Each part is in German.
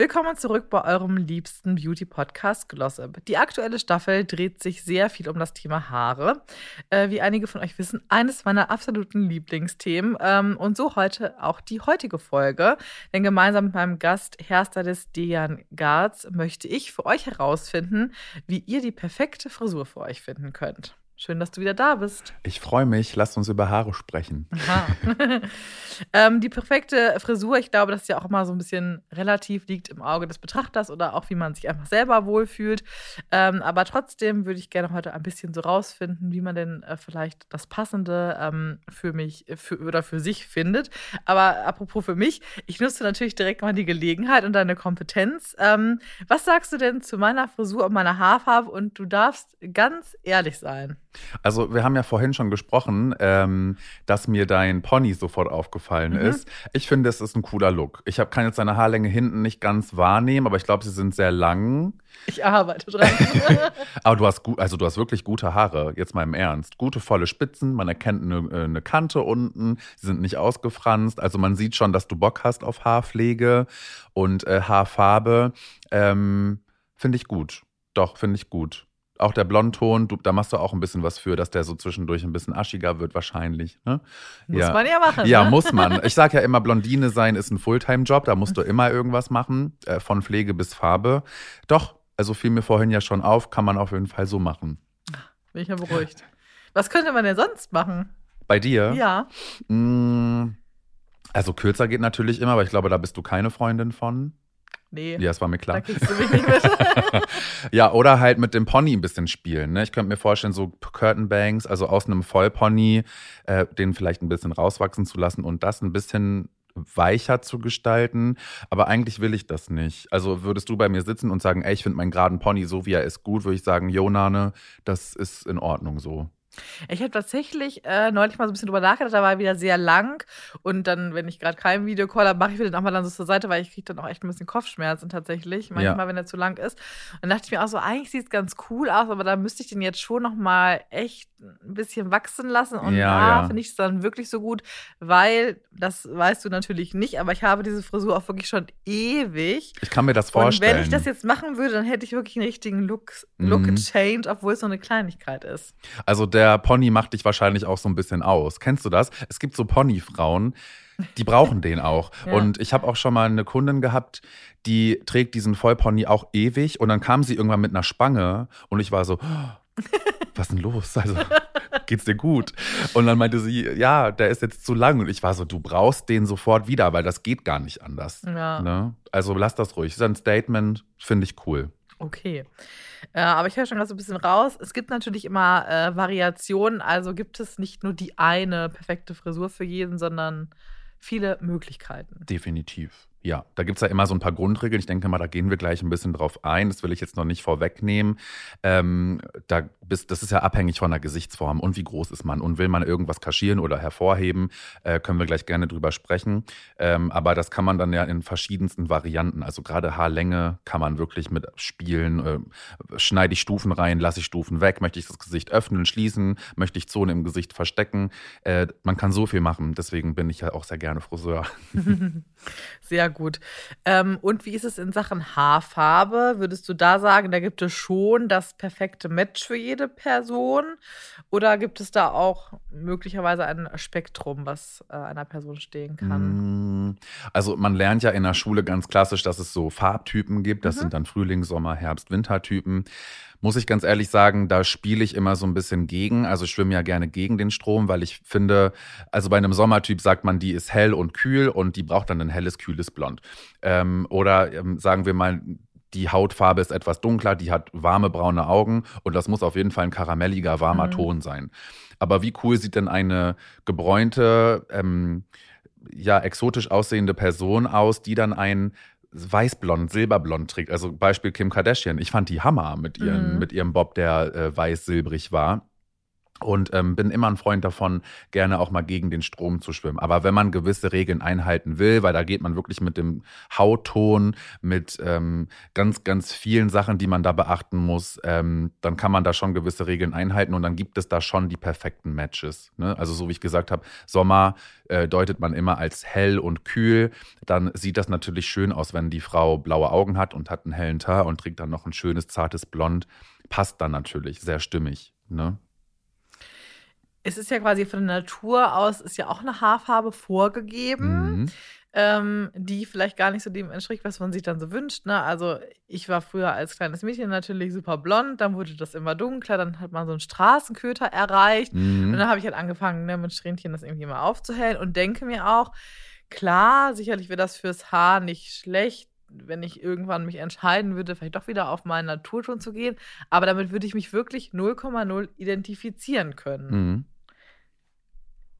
Willkommen zurück bei eurem liebsten Beauty-Podcast Glossip. Die aktuelle Staffel dreht sich sehr viel um das Thema Haare. Äh, wie einige von euch wissen, eines meiner absoluten Lieblingsthemen. Ähm, und so heute auch die heutige Folge. Denn gemeinsam mit meinem Gast, Hairstylist Dejan Garz, möchte ich für euch herausfinden, wie ihr die perfekte Frisur für euch finden könnt. Schön, dass du wieder da bist. Ich freue mich. Lasst uns über Haare sprechen. ähm, die perfekte Frisur, ich glaube, dass ja auch immer so ein bisschen relativ liegt im Auge des Betrachters oder auch wie man sich einfach selber wohlfühlt. Ähm, aber trotzdem würde ich gerne heute ein bisschen so rausfinden, wie man denn äh, vielleicht das Passende ähm, für mich für, oder für sich findet. Aber apropos für mich, ich nutze natürlich direkt mal die Gelegenheit und deine Kompetenz. Ähm, was sagst du denn zu meiner Frisur und meiner Haarfarbe? Und du darfst ganz ehrlich sein. Also, wir haben ja vorhin schon gesprochen, ähm, dass mir dein Pony sofort aufgefallen mhm. ist. Ich finde, es ist ein cooler Look. Ich hab, kann jetzt seine Haarlänge hinten nicht ganz wahrnehmen, aber ich glaube, sie sind sehr lang. Ich arbeite dran. aber du hast gut, also du hast wirklich gute Haare, jetzt mal im Ernst. Gute volle Spitzen, man erkennt eine, äh, eine Kante unten, sie sind nicht ausgefranst. Also man sieht schon, dass du Bock hast auf Haarpflege und äh, Haarfarbe. Ähm, finde ich gut. Doch, finde ich gut. Auch der Blondton, du, da machst du auch ein bisschen was für, dass der so zwischendurch ein bisschen aschiger wird, wahrscheinlich. Ne? Muss ja. man ja machen. Ja, ne? muss man. Ich sage ja immer, Blondine sein ist ein Fulltime-Job, da musst du immer irgendwas machen, äh, von Pflege bis Farbe. Doch, also fiel mir vorhin ja schon auf, kann man auf jeden Fall so machen. Bin ich ja beruhigt. Was könnte man denn sonst machen? Bei dir? Ja. Mm, also kürzer geht natürlich immer, aber ich glaube, da bist du keine Freundin von. Nee. Ja, es war mir klar. Da kriegst du mich nicht mit. ja, oder halt mit dem Pony ein bisschen spielen. Ne? Ich könnte mir vorstellen, so Curtain Banks, also aus einem Vollpony, äh, den vielleicht ein bisschen rauswachsen zu lassen und das ein bisschen weicher zu gestalten. Aber eigentlich will ich das nicht. Also würdest du bei mir sitzen und sagen, ey, ich finde meinen geraden Pony so, wie er ist, gut, würde ich sagen, Jonane, das ist in Ordnung so. Ich habe tatsächlich äh, neulich mal so ein bisschen drüber nachgedacht, da war er wieder sehr lang. Und dann, wenn ich gerade keinen Videocall habe, mache ich wieder nochmal dann so zur Seite, weil ich kriege dann auch echt ein bisschen Kopfschmerzen tatsächlich, manchmal, ja. wenn er zu lang ist. Und dann dachte ich mir auch so, eigentlich sieht es ganz cool aus, aber da müsste ich den jetzt schon nochmal echt ein bisschen wachsen lassen. Und ja, da ja. finde ich es dann wirklich so gut, weil, das weißt du natürlich nicht, aber ich habe diese Frisur auch wirklich schon ewig. Ich kann mir das vorstellen. Und wenn ich das jetzt machen würde, dann hätte ich wirklich einen richtigen Look, Look mhm. Change, obwohl es so eine Kleinigkeit ist. Also der der Pony macht dich wahrscheinlich auch so ein bisschen aus. Kennst du das? Es gibt so Ponyfrauen, die brauchen den auch. Ja. Und ich habe auch schon mal eine Kundin gehabt, die trägt diesen Vollpony auch ewig und dann kam sie irgendwann mit einer Spange und ich war so, oh, was ist denn los? Also, geht's dir gut? Und dann meinte sie, ja, der ist jetzt zu lang. Und ich war so, du brauchst den sofort wieder, weil das geht gar nicht anders. Ja. Ne? Also lass das ruhig. Das ist ein Statement, finde ich cool. Okay. Äh, aber ich höre schon gerade so ein bisschen raus. Es gibt natürlich immer äh, Variationen. Also gibt es nicht nur die eine perfekte Frisur für jeden, sondern viele Möglichkeiten. Definitiv. Ja, da gibt es ja immer so ein paar Grundregeln. Ich denke mal, da gehen wir gleich ein bisschen drauf ein. Das will ich jetzt noch nicht vorwegnehmen. Ähm, da bist, das ist ja abhängig von der Gesichtsform und wie groß ist man. Und will man irgendwas kaschieren oder hervorheben, äh, können wir gleich gerne drüber sprechen. Ähm, aber das kann man dann ja in verschiedensten Varianten. Also gerade Haarlänge kann man wirklich mit spielen. Äh, schneide ich Stufen rein, lasse ich Stufen weg, möchte ich das Gesicht öffnen, schließen, möchte ich Zonen im Gesicht verstecken. Äh, man kann so viel machen. Deswegen bin ich ja auch sehr gerne Friseur. sehr gut. Ähm, und wie ist es in Sachen Haarfarbe? Würdest du da sagen, da gibt es schon das perfekte Match für jede Person? Oder gibt es da auch möglicherweise ein Spektrum, was äh, einer Person stehen kann? Mm, also man lernt ja in der Schule ganz klassisch, dass es so Farbtypen gibt. Das mhm. sind dann Frühling, Sommer, Herbst, Wintertypen muss ich ganz ehrlich sagen, da spiele ich immer so ein bisschen gegen. Also ich schwimme ja gerne gegen den Strom, weil ich finde, also bei einem Sommertyp sagt man, die ist hell und kühl und die braucht dann ein helles, kühles Blond. Ähm, oder ähm, sagen wir mal, die Hautfarbe ist etwas dunkler, die hat warme braune Augen und das muss auf jeden Fall ein karamelliger, warmer mhm. Ton sein. Aber wie cool sieht denn eine gebräunte, ähm, ja, exotisch aussehende Person aus, die dann ein weißblond, silberblond trägt. Also Beispiel Kim Kardashian. Ich fand die Hammer mit, ihren, mhm. mit ihrem Bob, der äh, weiß-silbrig war. Und ähm, bin immer ein Freund davon, gerne auch mal gegen den Strom zu schwimmen. Aber wenn man gewisse Regeln einhalten will, weil da geht man wirklich mit dem Hautton, mit ähm, ganz, ganz vielen Sachen, die man da beachten muss, ähm, dann kann man da schon gewisse Regeln einhalten und dann gibt es da schon die perfekten Matches. Ne? Also so wie ich gesagt habe, Sommer äh, deutet man immer als hell und kühl. Dann sieht das natürlich schön aus, wenn die Frau blaue Augen hat und hat einen hellen Teint und trägt dann noch ein schönes, zartes Blond. Passt dann natürlich, sehr stimmig. Ne? Es ist ja quasi von der Natur aus, ist ja auch eine Haarfarbe vorgegeben, Mhm. ähm, die vielleicht gar nicht so dem entspricht, was man sich dann so wünscht. Ne? Also ich war früher als kleines Mädchen natürlich super blond, dann wurde das immer dunkler, dann hat man so einen Straßenköter erreicht. Und Mhm. dann habe ich halt angefangen, ne, mit Strähnchen das irgendwie mal aufzuhellen und denke mir auch, klar, sicherlich wäre das fürs Haar nicht schlecht, wenn ich irgendwann mich entscheiden würde, vielleicht doch wieder auf meinen Naturton zu gehen. Aber damit würde ich mich wirklich 0,0 identifizieren können. Mhm.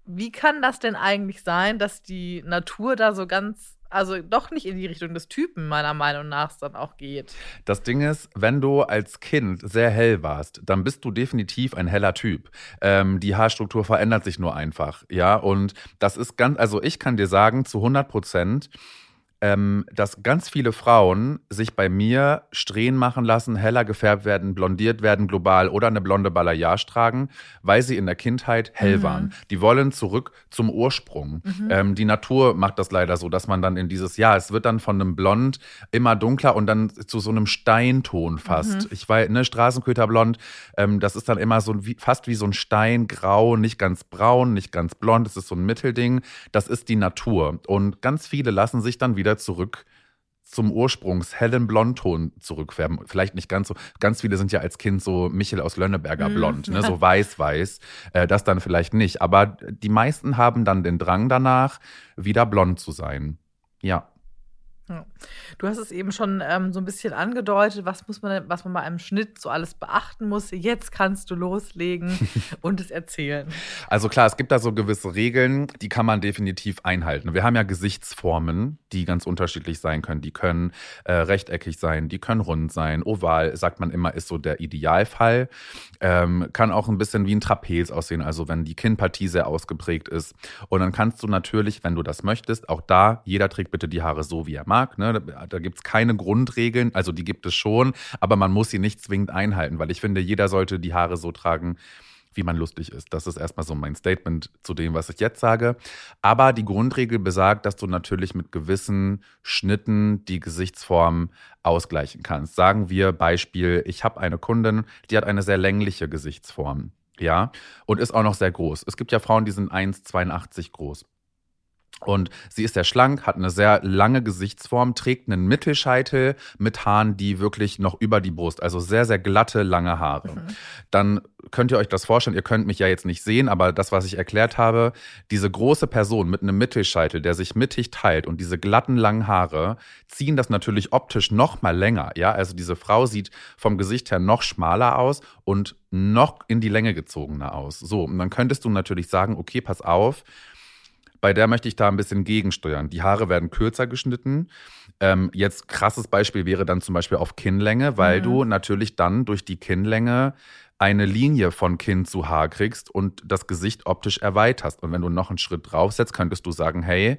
Wie kann das denn eigentlich sein, dass die Natur da so ganz, also doch nicht in die Richtung des Typen meiner Meinung nach dann auch geht? Das Ding ist, wenn du als Kind sehr hell warst, dann bist du definitiv ein heller Typ. Ähm, die Haarstruktur verändert sich nur einfach, ja. Und das ist ganz, also ich kann dir sagen, zu 100 Prozent, ähm, dass ganz viele Frauen sich bei mir Strähnen machen lassen, heller gefärbt werden, blondiert werden global oder eine blonde Balayage tragen, weil sie in der Kindheit hell Mhm. waren. Die wollen zurück zum Ursprung. Mhm. Ähm, die Natur macht das leider so, dass man dann in dieses, ja, es wird dann von einem Blond immer dunkler und dann zu so einem Steinton fast. Mhm. Ich weiß, ne, Straßenköterblond, ähm, das ist dann immer so wie, fast wie so ein Steingrau, nicht ganz braun, nicht ganz blond, es ist so ein Mittelding. Das ist die Natur. Und ganz viele lassen sich dann wieder zurück zum ursprungshellen Blondton zurückfärben. Vielleicht nicht ganz so. Ganz viele sind ja als Kind so Michel aus Lönneberger Mm, blond, ne? so weiß-weiß. Äh, das dann vielleicht nicht. Aber die meisten haben dann den Drang danach, wieder blond zu sein. Ja. Ja. Du hast es eben schon ähm, so ein bisschen angedeutet, was muss man, was man bei einem Schnitt so alles beachten muss. Jetzt kannst du loslegen und es erzählen. Also klar, es gibt da so gewisse Regeln, die kann man definitiv einhalten. Wir haben ja Gesichtsformen, die ganz unterschiedlich sein können. Die können äh, rechteckig sein, die können rund sein. Oval, sagt man immer, ist so der Idealfall. Ähm, kann auch ein bisschen wie ein Trapez aussehen, also wenn die Kinnpartie sehr ausgeprägt ist. Und dann kannst du natürlich, wenn du das möchtest, auch da, jeder trägt bitte die Haare so, wie er mag. Ne? Da, da gibt es keine Grundregeln, also die gibt es schon, aber man muss sie nicht zwingend einhalten, weil ich finde, jeder sollte die Haare so tragen, wie man lustig ist. Das ist erstmal so mein Statement zu dem, was ich jetzt sage. Aber die Grundregel besagt, dass du natürlich mit gewissen Schnitten die Gesichtsform ausgleichen kannst. Sagen wir Beispiel, ich habe eine Kundin, die hat eine sehr längliche Gesichtsform. Ja, und ist auch noch sehr groß. Es gibt ja Frauen, die sind 1,82 groß. Und sie ist sehr schlank, hat eine sehr lange Gesichtsform, trägt einen Mittelscheitel mit Haaren, die wirklich noch über die Brust, also sehr, sehr glatte, lange Haare. Mhm. Dann könnt ihr euch das vorstellen, ihr könnt mich ja jetzt nicht sehen, aber das, was ich erklärt habe, diese große Person mit einem Mittelscheitel, der sich mittig teilt und diese glatten, langen Haare ziehen das natürlich optisch noch mal länger. Ja, also diese Frau sieht vom Gesicht her noch schmaler aus und noch in die Länge gezogener aus. So, und dann könntest du natürlich sagen, okay, pass auf, bei der möchte ich da ein bisschen gegensteuern. Die Haare werden kürzer geschnitten. Ähm, jetzt krasses Beispiel wäre dann zum Beispiel auf Kinnlänge, weil Mhm. du natürlich dann durch die Kinnlänge eine Linie von Kinn zu Haar kriegst und das Gesicht optisch erweiterst. Und wenn du noch einen Schritt draufsetzt, könntest du sagen, hey,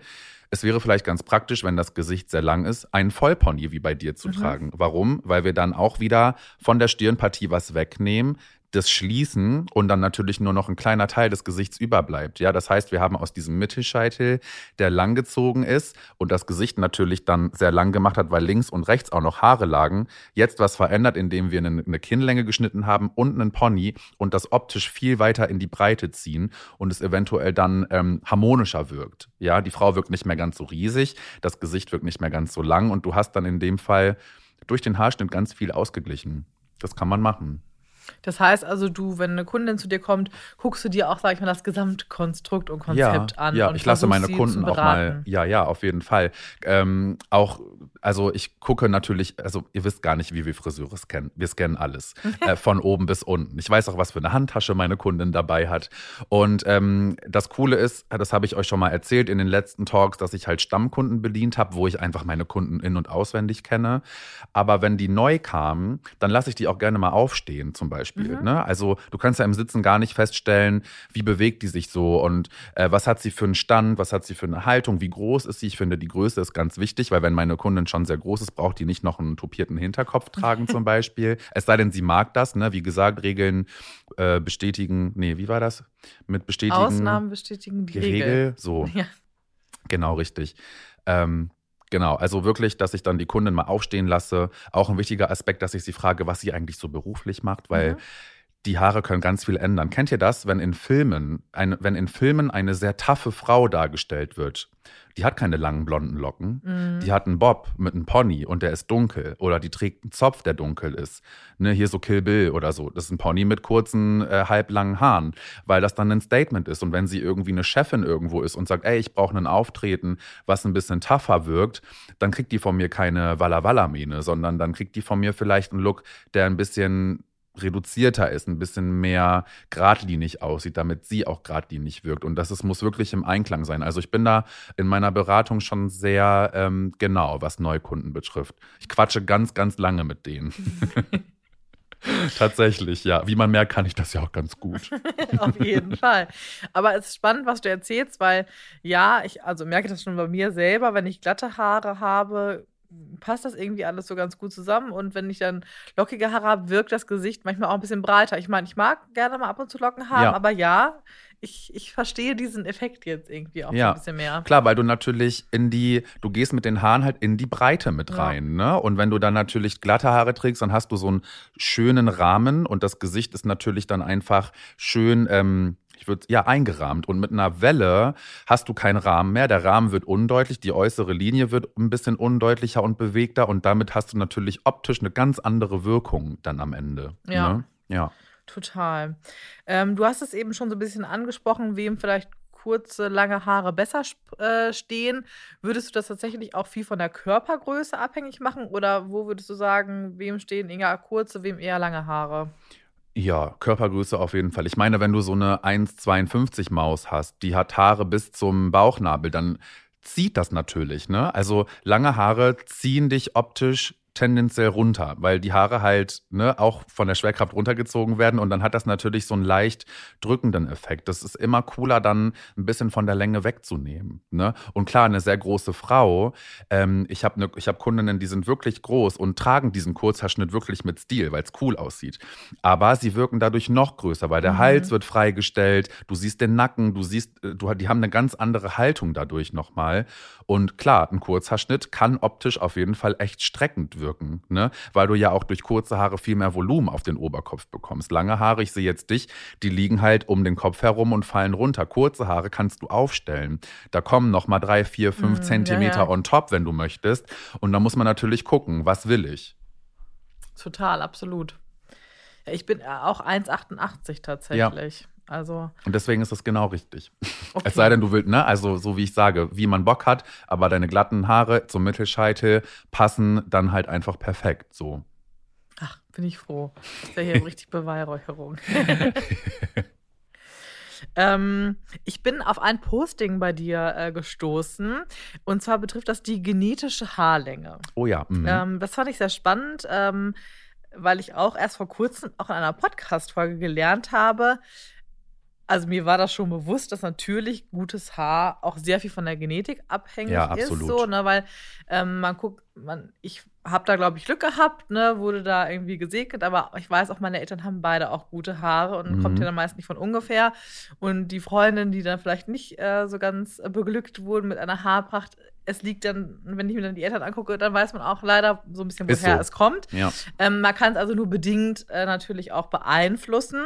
es wäre vielleicht ganz praktisch, wenn das Gesicht sehr lang ist, einen Vollpony wie bei dir zu Mhm. tragen. Warum? Weil wir dann auch wieder von der Stirnpartie was wegnehmen, das schließen und dann natürlich nur noch ein kleiner Teil des Gesichts überbleibt. Ja, das heißt, wir haben aus diesem Mittelscheitel, der langgezogen ist und das Gesicht natürlich dann sehr lang gemacht hat, weil links und rechts auch noch Haare lagen, jetzt was verändert, indem wir eine, Kinnlänge geschnitten haben und einen Pony und das optisch viel weiter in die Breite ziehen und es eventuell dann ähm, harmonischer wirkt. Ja, die Frau wirkt nicht mehr ganz so riesig, das Gesicht wirkt nicht mehr ganz so lang und du hast dann in dem Fall durch den Haarschnitt ganz viel ausgeglichen. Das kann man machen. Das heißt also, du, wenn eine Kundin zu dir kommt, guckst du dir auch, sag ich mal, das Gesamtkonstrukt und Konzept ja, an. Ja, ich lasse meine Kunden auch mal, ja, ja, auf jeden Fall. Ähm, auch also ich gucke natürlich, also ihr wisst gar nicht, wie wir Friseure scannen. Wir scannen alles. äh, von oben bis unten. Ich weiß auch, was für eine Handtasche meine Kundin dabei hat. Und ähm, das Coole ist, das habe ich euch schon mal erzählt in den letzten Talks, dass ich halt Stammkunden bedient habe, wo ich einfach meine Kunden in- und auswendig kenne. Aber wenn die neu kamen, dann lasse ich die auch gerne mal aufstehen, zum Beispiel. Mhm. Ne? Also du kannst ja im Sitzen gar nicht feststellen, wie bewegt die sich so und äh, was hat sie für einen Stand, was hat sie für eine Haltung, wie groß ist sie. Ich finde, die Größe ist ganz wichtig, weil wenn meine Kundin schon sehr groß ist, braucht die nicht noch einen topierten Hinterkopf tragen zum Beispiel. Es sei denn, sie mag das. Ne? Wie gesagt, Regeln äh, bestätigen. Nee, wie war das? Mit bestätigen. Ausnahmen bestätigen die, die Regel. Regel. So, Ja. genau richtig. Ähm, Genau, also wirklich, dass ich dann die Kundin mal aufstehen lasse. Auch ein wichtiger Aspekt, dass ich sie frage, was sie eigentlich so beruflich macht, weil Mhm. Die Haare können ganz viel ändern. Kennt ihr das, wenn in Filmen, eine, wenn in Filmen eine sehr taffe Frau dargestellt wird? Die hat keine langen blonden Locken. Mhm. Die hat einen Bob mit einem Pony und der ist dunkel. Oder die trägt einen Zopf, der dunkel ist. Ne, hier so Kill Bill oder so. Das ist ein Pony mit kurzen, äh, halblangen Haaren, weil das dann ein Statement ist. Und wenn sie irgendwie eine Chefin irgendwo ist und sagt, ey, ich brauche ein Auftreten, was ein bisschen tougher wirkt, dann kriegt die von mir keine Walla Walla-Mähne, sondern dann kriegt die von mir vielleicht einen Look, der ein bisschen reduzierter ist, ein bisschen mehr geradlinig aussieht, damit sie auch geradlinig wirkt. Und das ist, muss wirklich im Einklang sein. Also ich bin da in meiner Beratung schon sehr ähm, genau, was Neukunden betrifft. Ich quatsche ganz, ganz lange mit denen. Tatsächlich, ja. Wie man merkt, kann ich das ja auch ganz gut. Auf jeden Fall. Aber es ist spannend, was du erzählst, weil ja, ich also merke das schon bei mir selber, wenn ich glatte Haare habe, passt das irgendwie alles so ganz gut zusammen. Und wenn ich dann lockige Haare habe, wirkt das Gesicht manchmal auch ein bisschen breiter. Ich meine, ich mag gerne mal ab und zu Locken haben, Ja. aber ja, ich, ich verstehe diesen Effekt jetzt irgendwie auch Ja. ein bisschen mehr. Klar, weil du natürlich in die, du gehst mit den Haaren halt in die Breite mit Ja. rein, ne? Und wenn du dann natürlich glatte Haare trägst, dann hast du so einen schönen Rahmen und das Gesicht ist natürlich dann einfach schön, ähm, ich würde ja eingerahmt. Und mit einer Welle hast du keinen Rahmen mehr. Der Rahmen wird undeutlich, die äußere Linie wird ein bisschen undeutlicher und bewegter und damit hast du natürlich optisch eine ganz andere Wirkung dann am Ende. Ja. Ne? Ja. Total. Ähm, du hast es eben schon so ein bisschen angesprochen, wem vielleicht kurze, lange Haare besser äh, stehen. Würdest du das tatsächlich auch viel von der Körpergröße abhängig machen? Oder wo würdest du sagen, wem stehen eher kurze, wem eher lange Haare? Ja, Körpergröße auf jeden Fall. Ich meine, wenn du so eine 1,52 Maus hast, die hat Haare bis zum Bauchnabel, dann zieht das natürlich, ne? Also lange Haare ziehen dich optisch tendenziell runter, weil die Haare halt ne, auch von der Schwerkraft runtergezogen werden und dann hat das natürlich so einen leicht drückenden Effekt. Das ist immer cooler, dann ein bisschen von der Länge wegzunehmen. Ne? Und klar, eine sehr große Frau, ähm, ich habe ne, ich hab Kundinnen, die sind wirklich groß und tragen diesen Kurzhaarschnitt wirklich mit Stil, weil es cool aussieht. Aber sie wirken dadurch noch größer, weil der Mhm. Hals wird freigestellt, du siehst den Nacken, du siehst, äh, du, die haben eine ganz andere Haltung dadurch nochmal. Und klar, ein Kurzhaarschnitt kann optisch auf jeden Fall echt streckend wirken, ne? weil du ja auch durch kurze Haare viel mehr Volumen auf den Oberkopf bekommst. Lange Haare, ich sehe jetzt dich, die liegen halt um den Kopf herum und fallen runter. Kurze Haare kannst du aufstellen. Da kommen nochmal drei, vier, fünf ja, Zentimeter ja. on top, wenn du möchtest. Und da muss man natürlich gucken, was will ich. Total, absolut. Ja, ich bin äh, auch 1,88 tatsächlich. Also, Und deswegen ist das genau richtig. okay. Es sei denn, du willst, ne, also so wie ich sage, wie man Bock hat, aber deine glatten Haare zum Mittelscheitel passen dann halt einfach perfekt so. Ach, bin ich froh. Ist ja hier richtig Beweihräucherung. ähm, ich bin auf ein Posting bei dir äh, gestoßen. Und zwar betrifft das die genetische Haarlänge. Oh ja. Mhm. Ähm, das fand ich sehr spannend, ähm, weil ich auch erst vor kurzem auch in einer Podcast-Folge gelernt habe. Also mir war das schon bewusst, dass natürlich gutes Haar auch sehr viel von der Genetik abhängig Ja, ist, absolut. so, ne, weil ähm, man guckt, man, ich habe da glaube ich Glück gehabt, ne, wurde da irgendwie gesegnet, aber ich weiß auch, meine Eltern haben beide auch gute Haare und Mhm. kommt ja dann meist nicht von ungefähr. Und die Freundinnen, die dann vielleicht nicht äh, so ganz beglückt wurden mit einer Haarpracht, es liegt dann, wenn ich mir dann die Eltern angucke, dann weiß man auch leider so ein bisschen, woher so. es kommt. ja. Ähm, man kann es also nur bedingt äh, natürlich auch beeinflussen.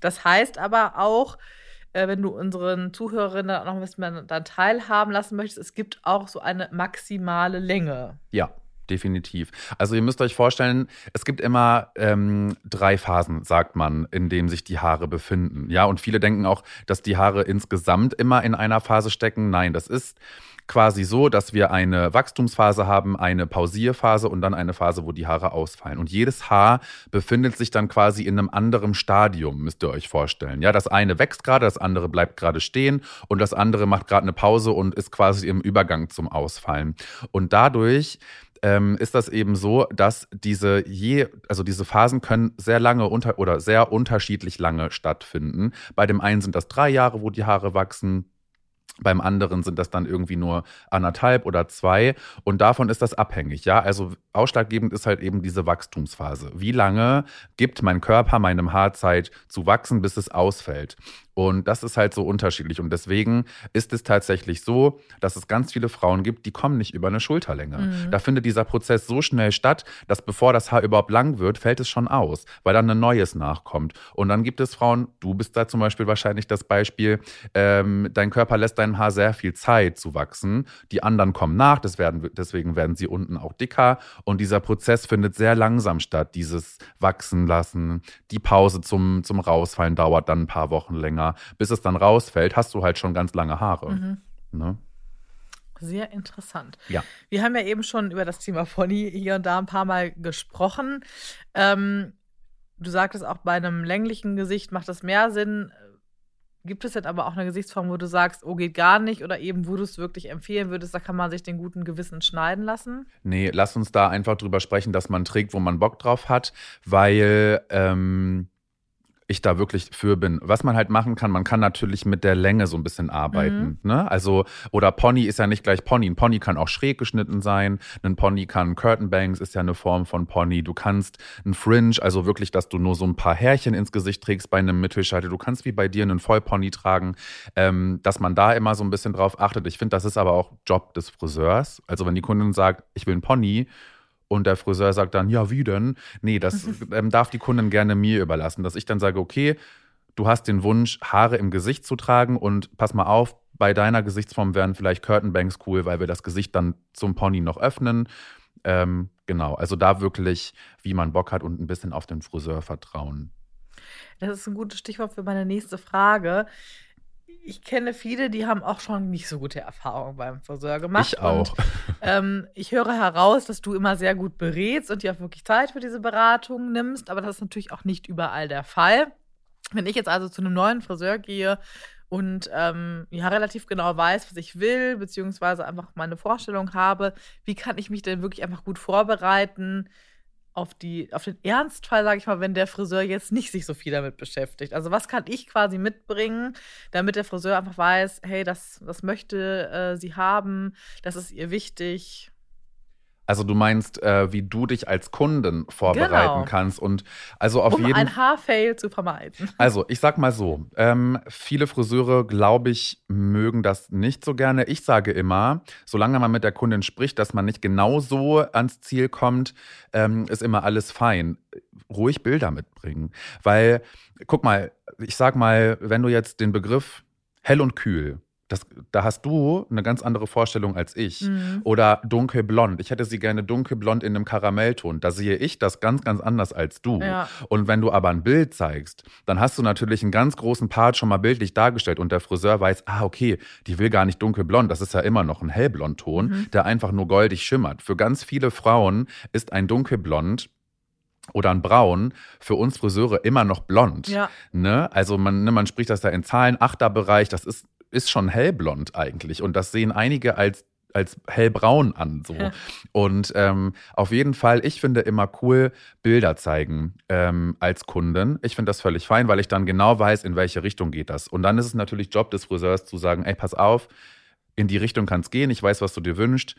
Das heißt aber auch, äh, wenn du unseren Zuhörerinnen noch ein bisschen dann teilhaben lassen möchtest, es gibt auch so eine maximale Länge. Ja. definitiv. Also ihr müsst euch vorstellen, es gibt immer ähm, drei Phasen, sagt man, in denen sich die Haare befinden. Ja, und viele denken auch, dass die Haare insgesamt immer in einer Phase stecken. Nein, das ist quasi so, dass wir eine Wachstumsphase haben, eine Pausierphase und dann eine Phase, wo die Haare ausfallen. Und jedes Haar befindet sich dann quasi in einem anderen Stadium, müsst ihr euch vorstellen. Ja, das eine wächst gerade, das andere bleibt gerade stehen und das andere macht gerade eine Pause und ist quasi im Übergang zum Ausfallen. Und dadurch ähm, ist das eben so, dass diese je, also diese Phasen können sehr lange unter oder sehr unterschiedlich lange stattfinden. Bei dem einen sind das drei Jahre, wo die Haare wachsen. Beim anderen sind das dann irgendwie nur anderthalb oder zwei. Und davon ist das abhängig. Ja, also ausschlaggebend ist halt eben diese Wachstumsphase. Wie lange gibt mein Körper meinem Haar Zeit zu wachsen, bis es ausfällt? Und das ist halt so unterschiedlich. Und deswegen ist es tatsächlich so, dass es ganz viele Frauen gibt, die kommen nicht über eine Schulterlänge. Mhm. Da findet dieser Prozess so schnell statt, dass bevor das Haar überhaupt lang wird, fällt es schon aus, weil dann ein neues nachkommt. Und dann gibt es Frauen, du bist da zum Beispiel wahrscheinlich das Beispiel, ähm, dein Körper lässt deinem Haar sehr viel Zeit zu wachsen. Die anderen kommen nach, werden, deswegen werden sie unten auch dicker. Und dieser Prozess findet sehr langsam statt, dieses Wachsen lassen. Die Pause zum, zum Rausfallen dauert dann ein paar Wochen länger bis es dann rausfällt, hast du halt schon ganz lange Haare. Mhm. Ne? Sehr interessant. Ja. Wir haben ja eben schon über das Thema Pony hier und da ein paar Mal gesprochen. Ähm, du sagtest auch, bei einem länglichen Gesicht macht das mehr Sinn. Gibt es jetzt aber auch eine Gesichtsform, wo du sagst, oh, geht gar nicht oder eben, wo du es wirklich empfehlen würdest, da kann man sich den guten Gewissen schneiden lassen? Nee, lass uns da einfach drüber sprechen, dass man trägt, wo man Bock drauf hat, weil ähm, ich da wirklich für bin. Was man halt machen kann, man kann natürlich mit der Länge so ein bisschen arbeiten. Mhm. Ne? Also, oder Pony ist ja nicht gleich Pony. Ein Pony kann auch schräg geschnitten sein. Ein Pony kann Curtain Bangs, ist ja eine Form von Pony. Du kannst ein Fringe, also wirklich, dass du nur so ein paar Härchen ins Gesicht trägst bei einem Mittelscheitel. Du kannst wie bei dir einen Vollpony tragen, ähm, dass man da immer so ein bisschen drauf achtet. Ich finde, das ist aber auch Job des Friseurs. Also, wenn die Kundin sagt, ich will ein Pony, und der Friseur sagt dann, ja, wie denn? Nee, das ähm, darf die Kundin gerne mir überlassen, dass ich dann sage, okay, du hast den Wunsch, Haare im Gesicht zu tragen und pass mal auf, bei deiner Gesichtsform wären vielleicht Curtainbanks cool, weil wir das Gesicht dann zum Pony noch öffnen. Ähm, genau, also da wirklich, wie man Bock hat und ein bisschen auf den Friseur vertrauen. Das ist ein gutes Stichwort für meine nächste Frage ich kenne viele, die haben auch schon nicht so gute Erfahrungen beim Friseur gemacht. Ich auch. Und, ähm, ich höre heraus, dass du immer sehr gut berätst und dir auch wirklich Zeit für diese Beratung nimmst, aber das ist natürlich auch nicht überall der Fall. Wenn ich jetzt also zu einem neuen Friseur gehe und ähm, ja relativ genau weiß, was ich will, beziehungsweise einfach meine Vorstellung habe, wie kann ich mich denn wirklich einfach gut vorbereiten? Auf, die, auf den Ernstfall, sage ich mal, wenn der Friseur jetzt nicht sich so viel damit beschäftigt. Also was kann ich quasi mitbringen, damit der Friseur einfach weiß, hey, das, das möchte äh, sie haben, das ist ihr wichtig. Also du meinst, äh, wie du dich als Kunden vorbereiten genau. kannst und also auf um jeden ein Haarfail zu vermeiden. Also ich sag mal so, ähm, viele Friseure, glaube ich, mögen das nicht so gerne. Ich sage immer, solange man mit der Kundin spricht, dass man nicht genau so ans Ziel kommt, ähm, ist immer alles fein. Ruhig Bilder mitbringen, weil guck mal, ich sag mal, wenn du jetzt den Begriff hell und kühl das, da hast du eine ganz andere Vorstellung als ich. Mhm. Oder dunkelblond. Ich hätte sie gerne dunkelblond in einem Karamellton. Da sehe ich das ganz, ganz anders als du. Ja. Und wenn du aber ein Bild zeigst, dann hast du natürlich einen ganz großen Part schon mal bildlich dargestellt und der Friseur weiß, ah, okay, die will gar nicht dunkelblond. Das ist ja immer noch ein Hellblondton, mhm. der einfach nur goldig schimmert. Für ganz viele Frauen ist ein dunkelblond oder ein Braun für uns Friseure immer noch blond. Ja. Ne? Also man, ne, man spricht das da in Zahlen, Achterbereich, das ist ist schon hellblond eigentlich. Und das sehen einige als als hellbraun an. So. Ja. Und ähm, auf jeden Fall, ich finde immer cool, Bilder zeigen ähm, als Kunden. Ich finde das völlig fein, weil ich dann genau weiß, in welche Richtung geht das. Und dann ist es natürlich Job des Friseurs zu sagen, ey, pass auf, in die Richtung kann es gehen, ich weiß, was du dir wünschst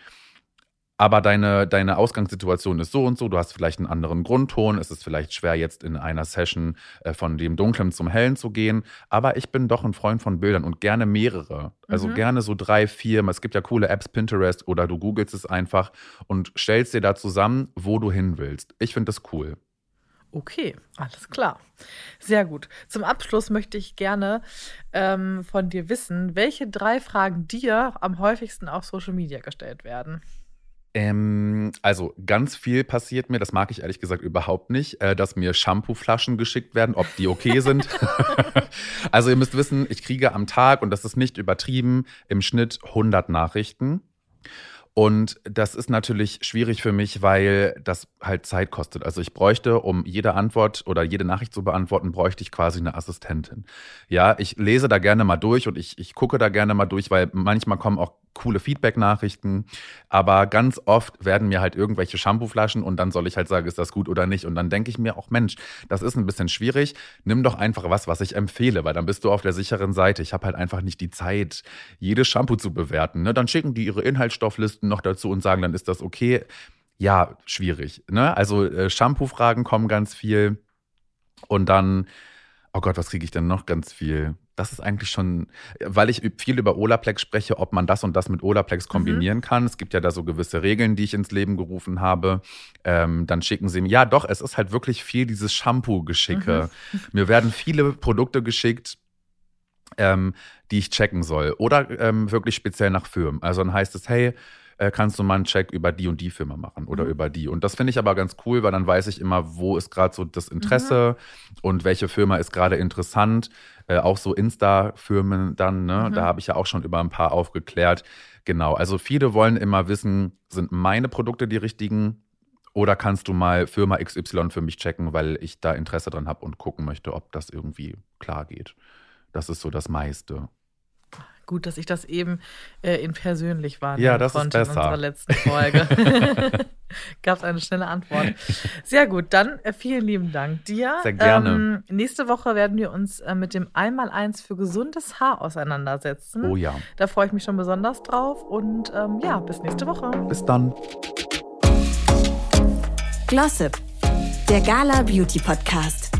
aber deine, deine Ausgangssituation ist so und so, du hast vielleicht einen anderen Grundton, es ist vielleicht schwer jetzt in einer Session äh, von dem Dunklen zum Hellen zu gehen, aber ich bin doch ein Freund von Bildern und gerne mehrere, also mhm. gerne so drei, vier, es gibt ja coole Apps, Pinterest oder du googelst es einfach und stellst dir da zusammen, wo du hin willst. Ich finde das cool. Okay, alles klar. Sehr gut. Zum Abschluss möchte ich gerne ähm, von dir wissen, welche drei Fragen dir am häufigsten auf Social Media gestellt werden. Ähm, also ganz viel passiert mir, das mag ich ehrlich gesagt überhaupt nicht, äh, dass mir Shampooflaschen geschickt werden, ob die okay sind. also ihr müsst wissen, ich kriege am Tag, und das ist nicht übertrieben, im Schnitt 100 Nachrichten. Und das ist natürlich schwierig für mich, weil das halt Zeit kostet. Also ich bräuchte, um jede Antwort oder jede Nachricht zu beantworten, bräuchte ich quasi eine Assistentin. Ja, ich lese da gerne mal durch und ich, ich gucke da gerne mal durch, weil manchmal kommen auch coole Feedback-Nachrichten. Aber ganz oft werden mir halt irgendwelche Shampooflaschen und dann soll ich halt sagen, ist das gut oder nicht. Und dann denke ich mir auch, Mensch, das ist ein bisschen schwierig. Nimm doch einfach was, was ich empfehle, weil dann bist du auf der sicheren Seite. Ich habe halt einfach nicht die Zeit, jedes Shampoo zu bewerten. Ne? Dann schicken die ihre Inhaltsstofflisten noch dazu und sagen, dann ist das okay. Ja, schwierig. Ne? Also äh, Shampoo-Fragen kommen ganz viel. Und dann, oh Gott, was kriege ich denn noch ganz viel? Das ist eigentlich schon, weil ich viel über Olaplex spreche, ob man das und das mit Olaplex mhm. kombinieren mhm. kann. Es gibt ja da so gewisse Regeln, die ich ins Leben gerufen habe. Ähm, dann schicken sie mir, ja doch, es ist halt wirklich viel dieses Shampoo-Geschicke. Mhm. Mir werden viele Produkte geschickt, ähm, die ich checken soll. Oder ähm, wirklich speziell nach Firmen. Also dann heißt es, hey, äh, kannst du mal einen Check über die und die Firma machen oder mhm. über die. Und das finde ich aber ganz cool, weil dann weiß ich immer, wo ist gerade so das Interesse mhm. und welche Firma ist gerade interessant. Äh, auch so Insta-Firmen dann, ne? Mhm. Da habe ich ja auch schon über ein paar aufgeklärt. Genau, also viele wollen immer wissen, sind meine Produkte die richtigen oder kannst du mal Firma XY für mich checken, weil ich da Interesse dran habe und gucken möchte, ob das irgendwie klar geht. Das ist so das meiste. Gut, dass ich das eben äh, in persönlich wahrnehmen ja, das konnte ist besser. in unserer letzten Folge. Gab es eine schnelle Antwort. Sehr gut, dann äh, vielen lieben Dank dir. Sehr gerne. Ähm, nächste Woche werden wir uns äh, mit dem Einmaleins für gesundes Haar auseinandersetzen. Oh ja. Da freue ich mich schon besonders drauf und ähm, ja, bis nächste Woche. Bis dann. Glossip, der Gala Beauty Podcast.